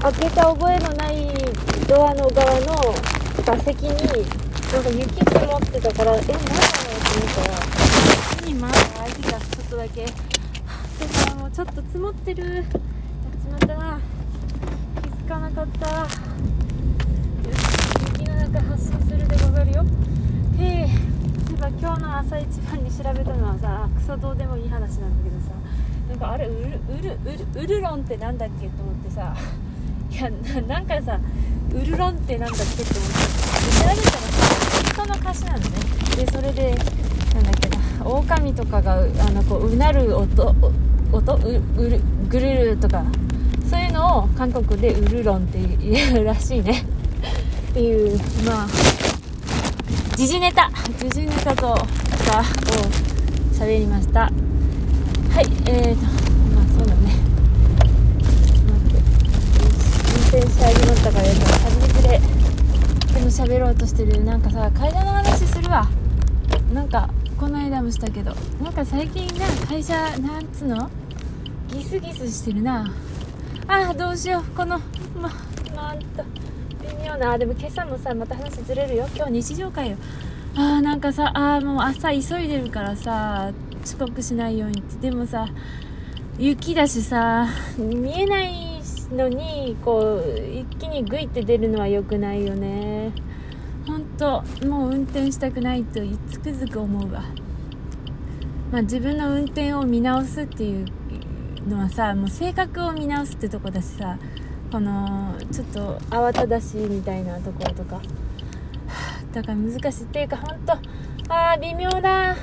開けた覚えのないドアの側の座席になんか雪積もってたからえ何なのと思ったらに前が開いてたちょっとだけでさもうちょっと積もってる。やっちまった。な気づかなかった。よし雪の中発進するでござるよ。へえ。そういえば今日の朝一番に調べたのはさクソどうでもいい話なんだけどさ。なんかあれウルウルウルウルロンってなんだっけ？と思ってさ。いやなんかさウルロンってなんだっけって思ってで調べたらさ本当の歌詞なのねでそれでなんだっけな狼とかがあのこううなる音音ううるぐるるとかそういうのを韓国でウルロンって言うらしいね。っていうまあ時事ネタ。時事ネタとかを喋りました。はいえーとまあそうだね。転し始まったからやっぱ旅ずれでも喋ろうとしてる。なんかさ会社の話するわ。なんかこの間もしたけど。なんか最近な会社なんつうの？ギスギスしてるな。あーどうしよう。このまなんと微妙な。あでも今朝もさまた話ずれるよ。今日日常会よ。あーなんかさあーもう朝急いでるからさ遅刻しないようにって。でもさ雪だしさ見えないのにこう一気にグイって出るのは良くないよね。本当もう運転したくないとつくづく思うわ。まあ自分の運転を見直すっていうのはさもう性格を見直すってとこだしさこのちょっと慌ただしいみたいなところとか。だから難しい。っていうか本当あー微妙だ。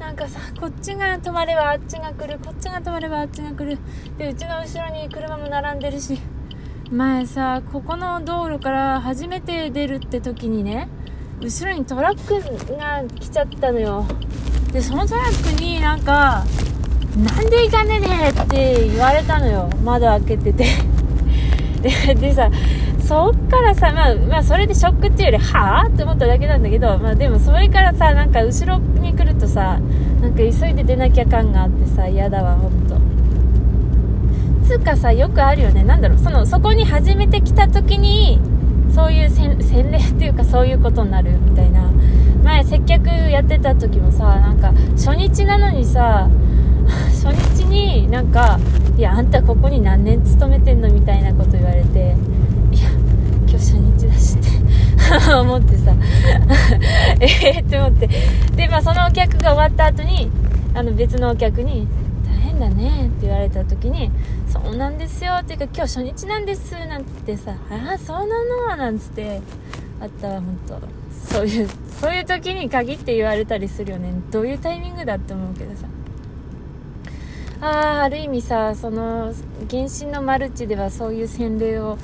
なんかさこっちが止まればあっちが来るこっちが止まればあっちが来る。でうちの後ろに車も並んでるし。前さここの道路から初めて出るって時にね後ろにトラックが来ちゃったのよ。でそのトラックになんか「なんで行かねえね」って言われたのよ。窓開けてて。ででさそっからさ、まあ、まあ、それでショックっていうより、はぁって思っただけなんだけど、まあでもそれからさ、なんか後ろに来るとさ、なんか急いで出なきゃ感があってさ、嫌だわ、ほんと。つうかさ、よくあるよね。なんだろう、その、そこに初めて来た時に、そういう洗礼っていうかそういうことになるみたいな。前接客やってた時もさ、なんか初日なのにさ、初日になんか、いや、あんたここに何年勤めてんの？みたいなこと言われて、今日初日だしって 思ってさ、えーって思って。で、まあそのお客が終わった後に、あの別のお客に、大変だねって言われた時に、そうなんですよっていうか今日初日なんですなんてさ、ああ、そうなのなんつって、あったわ、ほんと。そういう、そういう時に限って言われたりするよね。どういうタイミングだって思うけどさ。ああある意味さその原神のマルチではそういう洗礼を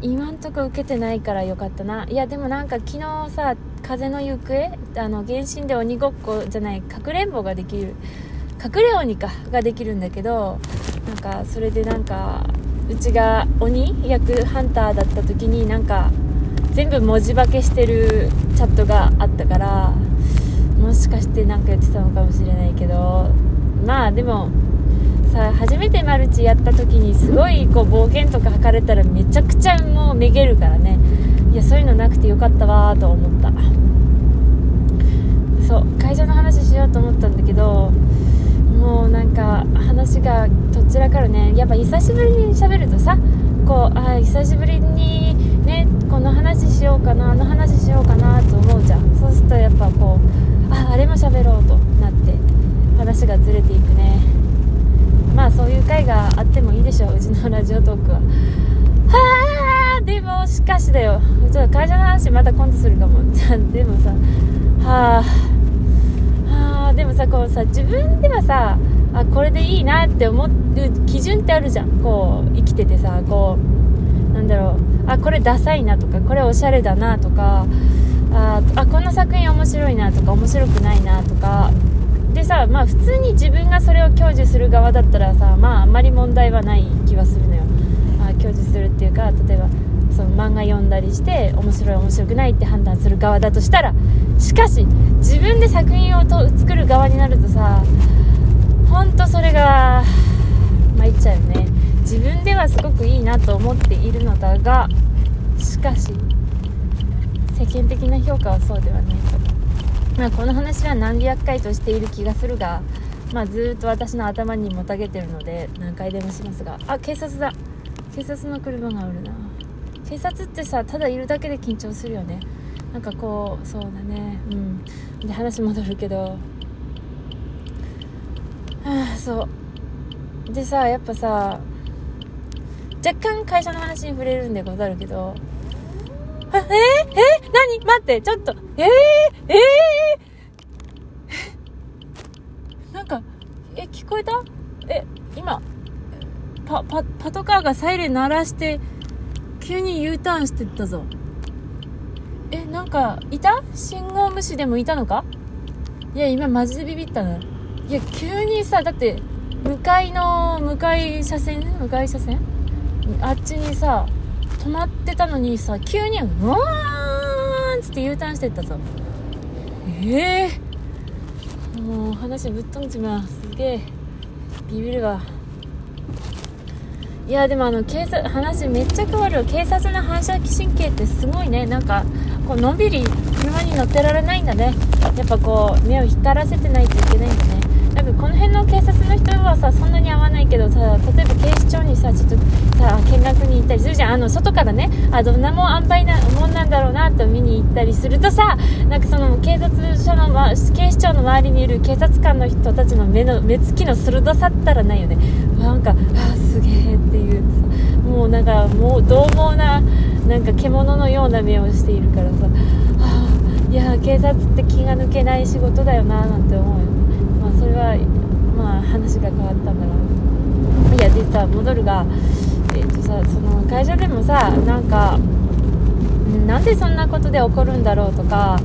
今んとこ受けてないからよかったな。いやでもなんか昨日さ風の行方？あの原神で鬼ごっこじゃないかくれんぼができる。隠れ鬼か。ができるんだけどなんかそれでなんかうちが鬼役ハンターだった時になんか全部文字化けしてるチャットがあったからもしかして何か言ってたのかもしれないけど。まあでもさ初めてマルチやった時にすごいこう暴言とか吐かれたらめちゃくちゃもうめげるからね。いやそういうのなくてよかったわーと思った。そう会社の話しようと思ったんだけどもうなんか話がどちらからね。やっぱ久しぶりに喋るとさこうあ久しぶりにねこの話しようかなあの話しようかなと思うじゃん。そうするとやっぱこうああれも喋ろうとなって話がずれていくねまあそういう回があってもいいでしょううちのラジオトークは。はあでもしかしだよ。ちょっと会社の話また今度するかも。でもさはあはあでもさこうさ自分ではさあこれでいいなって思う基準ってあるじゃん。こう生きててさこうなんだろう。あこれダサいなとかこれおしゃれだなとかああこの作品面白いなとか面白くないなとかでさまあ普通に自分がそれを享受する側だったらさまああんまり問題はない気はするのよ。あ享受するっていうか例えばその漫画読んだりして面白い面白くないって判断する側だとしたらしかし自分で作品をと作る側になるとさほんとそれが参っちゃうよね。自分ではすごくいいなと思っているのだがしかし世間的な評価はそうではないと、まあ、この話は何百回としている気がするが、まあ、ずっと私の頭にもたげてるので何回でもしますが。あ警察だ。警察の車がおるな。警察ってさただいるだけで緊張するよね。なんかこうそうだね。うん。で話戻るけど。ああそう。でさやっぱさ若干会社の話に触れるんでござるけどえー、え、何？待ってちょっと。えー、えー、なんかえ聞こえた？え今パパパトカーがサイレン鳴らして急に U ターンしてったぞ。えなんかいた？信号無視でもいたのか？いや今マジでビビったな。いや急にさだって向かいの向かい車線？向かい車線？あっちにさ止まってたのにさ急にうわーんつって U ターンしてったぞ。ええー、もう話ぶっ飛んじまう。すげえ。ビビるわ。いやでもあの警察話めっちゃ変わるよ警察の反射神経ってすごいね。なんかこうのんびり車に乗ってられないんだね。やっぱこう目を光らせてないといけないんだね。この辺の警察の人はさそんなに合わないけどさ例えば警視庁にさちょっとさ見学に行ったりするじゃん。あの外からね。あどんなもん塩梅なもんなんだろうなと見に行ったりするとさなんかその警察署の、ま、警視庁の周りにいる警察官の人たちの目の目つきの鋭さったらないよね。なんかあすげえっていうさ。もうなんかもう獰猛ななんか獣のような目をしているからさ、はあ、いや警察って気が抜けない仕事だよななんて思うよね。まあそれはまあ話が変わったんだろう。いやでさ戻るがえっ、ー、とさその会社でもさなんかなんでそんなことで起こるんだろうとか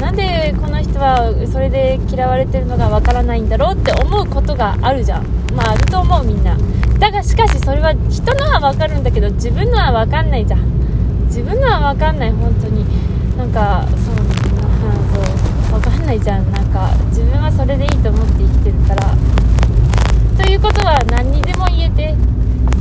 なんでこの人はそれで嫌われてるのがわからないんだろうって思うことがあるじゃん。まああると思うみんな。だがしかしそれは人のはわかるんだけど自分のはわかんないじゃん。自分のはわかんない本当に。なんかそう分かんないじゃん。なんか自分はそれでいいと思って生きてるからということは何にでも言えて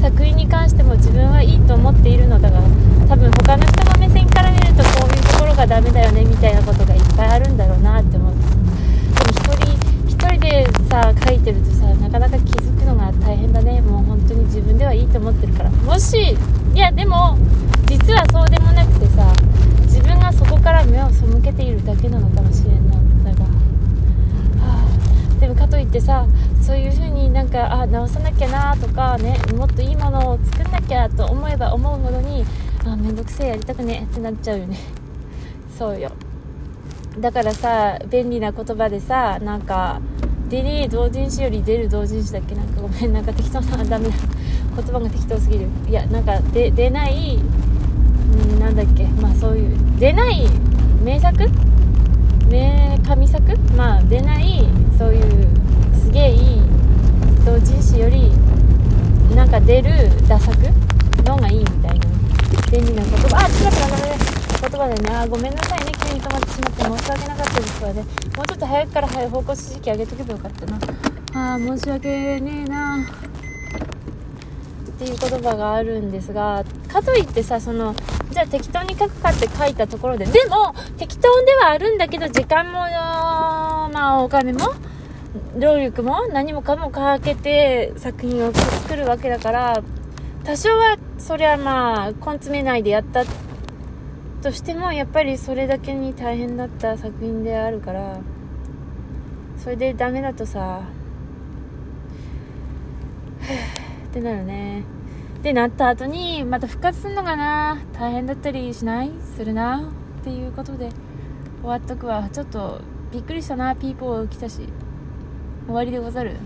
作品に関しても自分はいいと思っているのだが多分他の人の目線から見るとこういうところがダメだよねみたいなことがいっぱいあるんだろうなって思ってでも一人一人でさ書いてるとさなかなか気づくのが大変だねもう本当に自分ではいいと思ってるから。もしいやでも実はそうでもなくてさ自分がそこから目を背けているだけなのかもしれんなだが、はあ、でもかといってさそういう風になんかあ直さなきゃなとかねもっといいものを作んなきゃと思えば思うほどにあめんどくせえやりたくねってなっちゃうよね。そうよ。だからさ便利な言葉でさなんか出ねえ同人誌より出る同人誌だっけ？なんかごめんなんか適当なダメだ。言葉が適当すぎる。いやなんかで出ないんなんだっけ。まあそういう出ない名作？名神作？まあ出ないそういうすげえいい同人誌よりなんか出る打作？の方がいいみたいな。便利な言葉。あ違ったダメ言葉でねあごめんなさいね。急に止まってしまって申し訳なかったです。わね。もうちょっと早くから早い方向指示器上げとけばよかったな。あー申し訳ねえな。っていう言葉があるんですがかといってさそのじゃあ適当に書くかって書いたところででも適当ではあるんだけど時間もまあお金も労力も何もかもかけて作品を作るわけだから多少はそりゃまあ根詰めないでやったとしてもやっぱりそれだけに大変だった作品であるからそれでダメだとさってなるね。でなった後にまた復活するのかな？大変だったりしない？するな？っていうことで終わっとくわ。ちょっとびっくりしたな。ピーポー来たし。終わりでござる。